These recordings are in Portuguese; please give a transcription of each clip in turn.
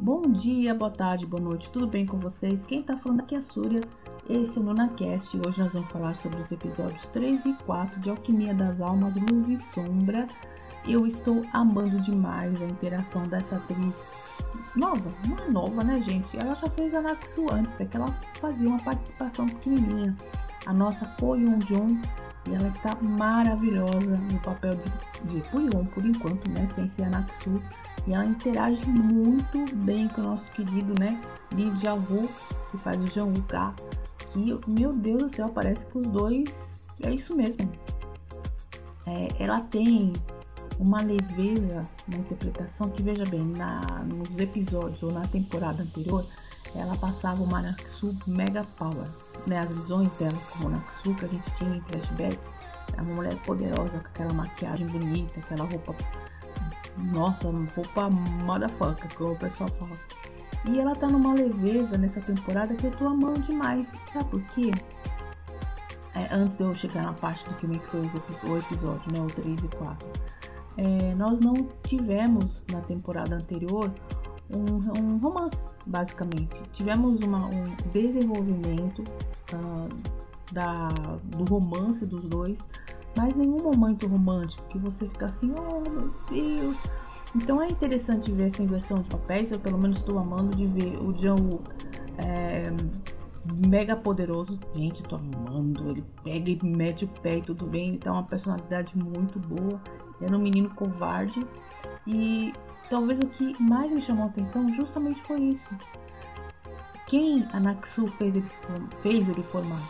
Bom dia, boa tarde, boa noite, tudo bem com vocês? Quem tá falando aqui é a Súria, esse é o NunaCast e hoje nós vamos falar sobre os episódios 3 e 4 de Alquimia das Almas, Luz e Sombra. Eu estou amando demais a interação dessa atriz nova, não é nova, né, gente? Ela já fez a Naxu antes, é que ela fazia uma participação pequenininha. A nossa Ko Yoon Jung, e ela está maravilhosa no papel de, de Puyon, por enquanto, né, sem ser a Naxu. E ela interage muito bem com o nosso querido, né, Lee Jae-woo, que faz o Jang-woo Ka, que, meu Deus do céu, parece que os dois, é isso mesmo. É, ela tem uma leveza na interpretação que, veja bem, na, nos episódios ou na temporada anterior, ela passava uma Naxu mega power, né? As visões dela como Naxu que a gente tinha em flashback, é uma mulher poderosa com aquela maquiagem bonita, aquela roupa, nossa, roupa motherfucker, como o pessoal fala. E ela tá numa leveza nessa temporada que eu tô amando demais, sabe por quê? É, antes de eu chegar na parte do que me foi o episódio, né, o 3 e 4 é, nós não tivemos na temporada anterior um, um romance, basicamente. Tivemos uma, um desenvolvimento uh, da, do romance dos dois, mas nenhum momento romântico que você fica assim, oh meu Deus. Então é interessante ver essa inversão de papéis. Eu pelo menos estou amando de ver o John é, mega poderoso. Gente, tô amando. Ele pega e mete o pé e tudo bem. Ele tem uma personalidade muito boa. Era um menino covarde e talvez o que mais me chamou a atenção justamente foi isso. Quem a Naxu fez ele, fez ele formar?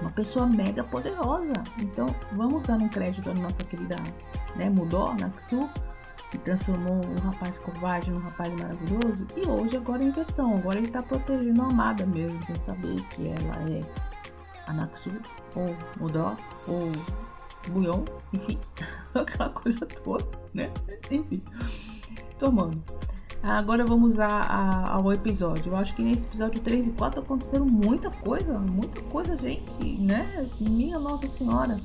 Uma pessoa mega poderosa. Então vamos dar um crédito à nossa querida né, Mudó, Naxu, que transformou um rapaz covarde num rapaz maravilhoso. E hoje agora é inversão. Agora ele está protegendo a amada mesmo, sem saber que ela é a Naxu, ou Mudó, ou Buion, enfim, aquela coisa toda, né? Enfim, tomando. Agora vamos a, a, ao episódio. Eu acho que nesse episódio 3 e 4 aconteceram muita coisa, muita coisa, gente, né? Minha Nossa Senhora.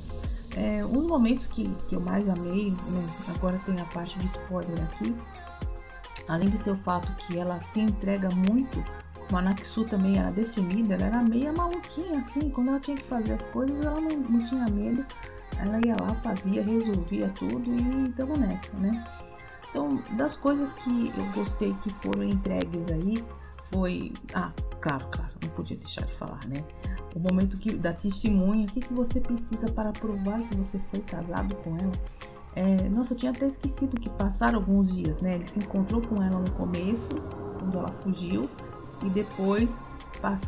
É, um dos momentos que, que eu mais amei, né? agora tem a parte de spoiler aqui, além de ser o fato que ela se entrega muito, como a Naksu também era destemida, ela era meio maluquinha assim, quando ela tinha que fazer as coisas, ela não, não tinha medo ela ia lá, fazia, resolvia tudo e estamos nessa, né? Então, das coisas que eu gostei que foram entregues aí, foi. Ah, claro, claro, não podia deixar de falar, né? O momento que, da testemunha, o que, que você precisa para provar que você foi casado com ela? É, nossa, eu tinha até esquecido que passaram alguns dias, né? Ele se encontrou com ela no começo, quando ela fugiu, e depois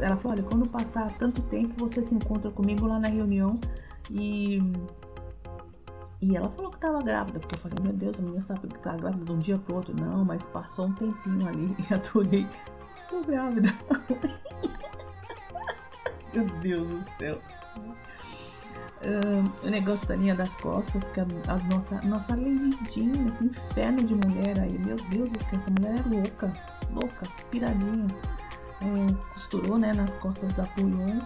ela falou: Olha, quando passar tanto tempo, você se encontra comigo lá na reunião e e ela falou que estava grávida, porque eu falei, meu Deus, a menina sabe que tá grávida de um dia pro outro. Não, mas passou um tempinho ali e adorei. Estou grávida. meu Deus do céu. Um, o negócio da linha das costas, que a, a nossa, nossa esse inferno de mulher aí, meu Deus do céu, essa mulher é louca, louca, piradinha. É, costurou né, nas costas da Puyon.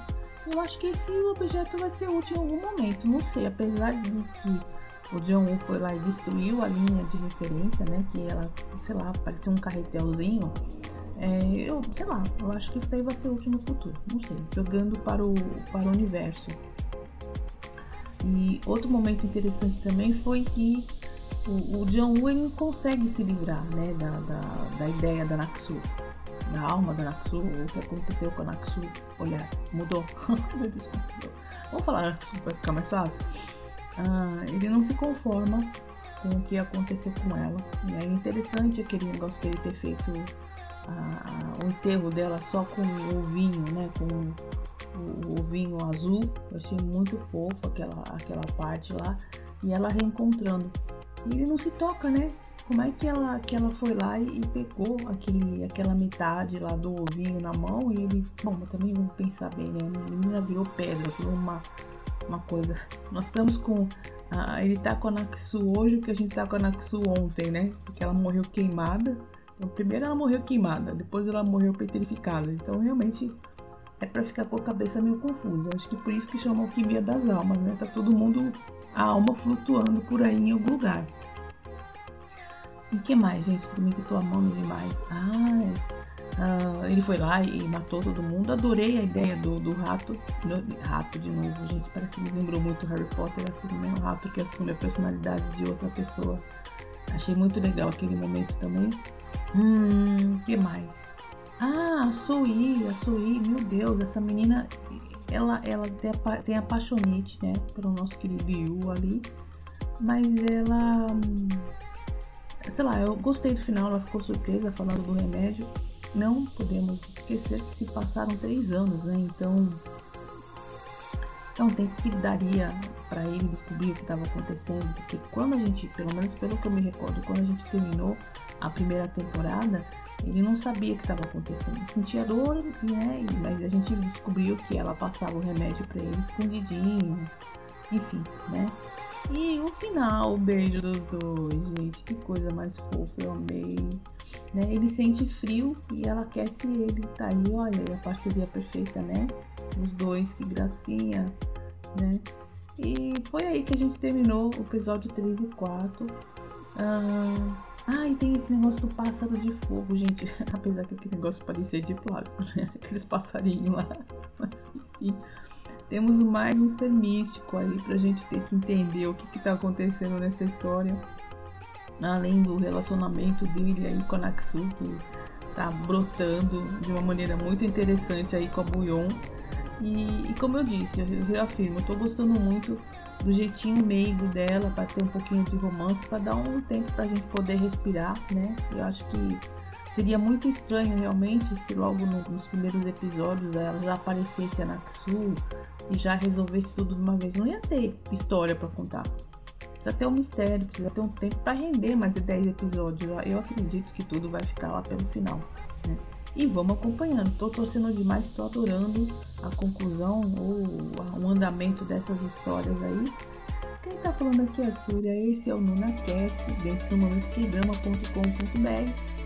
Eu acho que esse objeto vai ser útil em algum momento, não sei, apesar de que o John foi lá e destruiu a linha de referência, né? Que ela, sei lá, parecia um carretelzinho. É, eu, sei lá, eu acho que isso aí vai ser útil no futuro. Não sei, jogando para o, para o universo. E outro momento interessante também foi que o, o John Woo consegue se livrar, né? Da, da, da ideia da Naxu. Da alma da Naxu, o que aconteceu com a Naxu. Olha, mudou. Vamos falar Naxu para ficar mais fácil ah, ele não se conforma com o que aconteceu com ela. E é interessante aquele negócio dele ter feito ah, o enterro dela só com o vinho, né? Com o, o, vinho azul. Eu achei muito fofo aquela, aquela parte lá. E ela reencontrando. E ele não se toca, né? Como é que ela, que ela foi lá e, pegou aquele, aquela metade lá do ovinho na mão e ele. Bom, também vamos pensar bem, né? A menina virou pedra, virou uma uma coisa. Nós estamos com. Ah, ele tá com a Naxu hoje, que a gente tá com a ontem, né? Porque ela morreu queimada. Então, primeiro ela morreu queimada, depois ela morreu petrificada. Então, realmente, é para ficar com a cabeça meio confusa. Acho que por isso que chama alquimia das almas, né? Tá todo mundo, a alma flutuando por aí em algum lugar. E que mais, gente? Também que eu tô amando demais. Ah, ele foi lá e matou todo mundo. Adorei a ideia do, do rato. rato de novo, gente. Parece que me lembrou muito Harry Potter, aquele mesmo rato que assume a personalidade de outra pessoa. Achei muito legal aquele momento também. Hum, que mais? Ah, a Sui, a Sui, meu Deus, essa menina, ela, ela tem, a, tem apaixonite, né, pelo nosso querido Yu ali, mas ela, hum, sei lá, eu gostei do final, ela ficou surpresa falando do remédio. Não podemos esquecer que se passaram três anos, né, então é um tempo que daria para ele descobrir o que estava acontecendo, porque quando a gente, pelo menos pelo que eu me recordo, quando a gente terminou a primeira temporada, ele não sabia o que estava acontecendo. Sentia dor, né? Mas a gente descobriu que ela passava o remédio para ele escondidinho, enfim, né? E o final, o beijo dos dois, gente, que coisa mais fofa, eu amei. Né? Ele sente frio e ela aquece ele. Tá aí, olha, a parceria perfeita, né? Os dois, que gracinha, né? E foi aí que a gente terminou o episódio 3 e 4. Ah, ah, e tem esse negócio do pássaro de fogo, gente. Apesar que aquele negócio parecia de plástico, né? Aqueles passarinhos lá. Mas enfim. Temos mais um ser místico aí pra gente ter que entender o que, que tá acontecendo nessa história. Além do relacionamento dele aí com a Naxu, que tá brotando de uma maneira muito interessante aí com a Buyon. E, e como eu disse, eu reafirmo, eu tô gostando muito do jeitinho meigo dela, para ter um pouquinho de romance, para dar um tempo para a gente poder respirar, né? Eu acho que seria muito estranho realmente se logo no, nos primeiros episódios ela já aparecesse a Naxu e já resolvesse tudo de uma vez. Não ia ter história para contar. Precisa ter um mistério, precisa ter um tempo para render mais de 10 episódios. Eu acredito que tudo vai ficar lá pelo final, né? E vamos acompanhando. Tô torcendo demais, tô adorando a conclusão ou o andamento dessas histórias aí. Quem tá falando aqui é a Súria, esse é o NunaCast, dentro do momentoquedrama.com.br.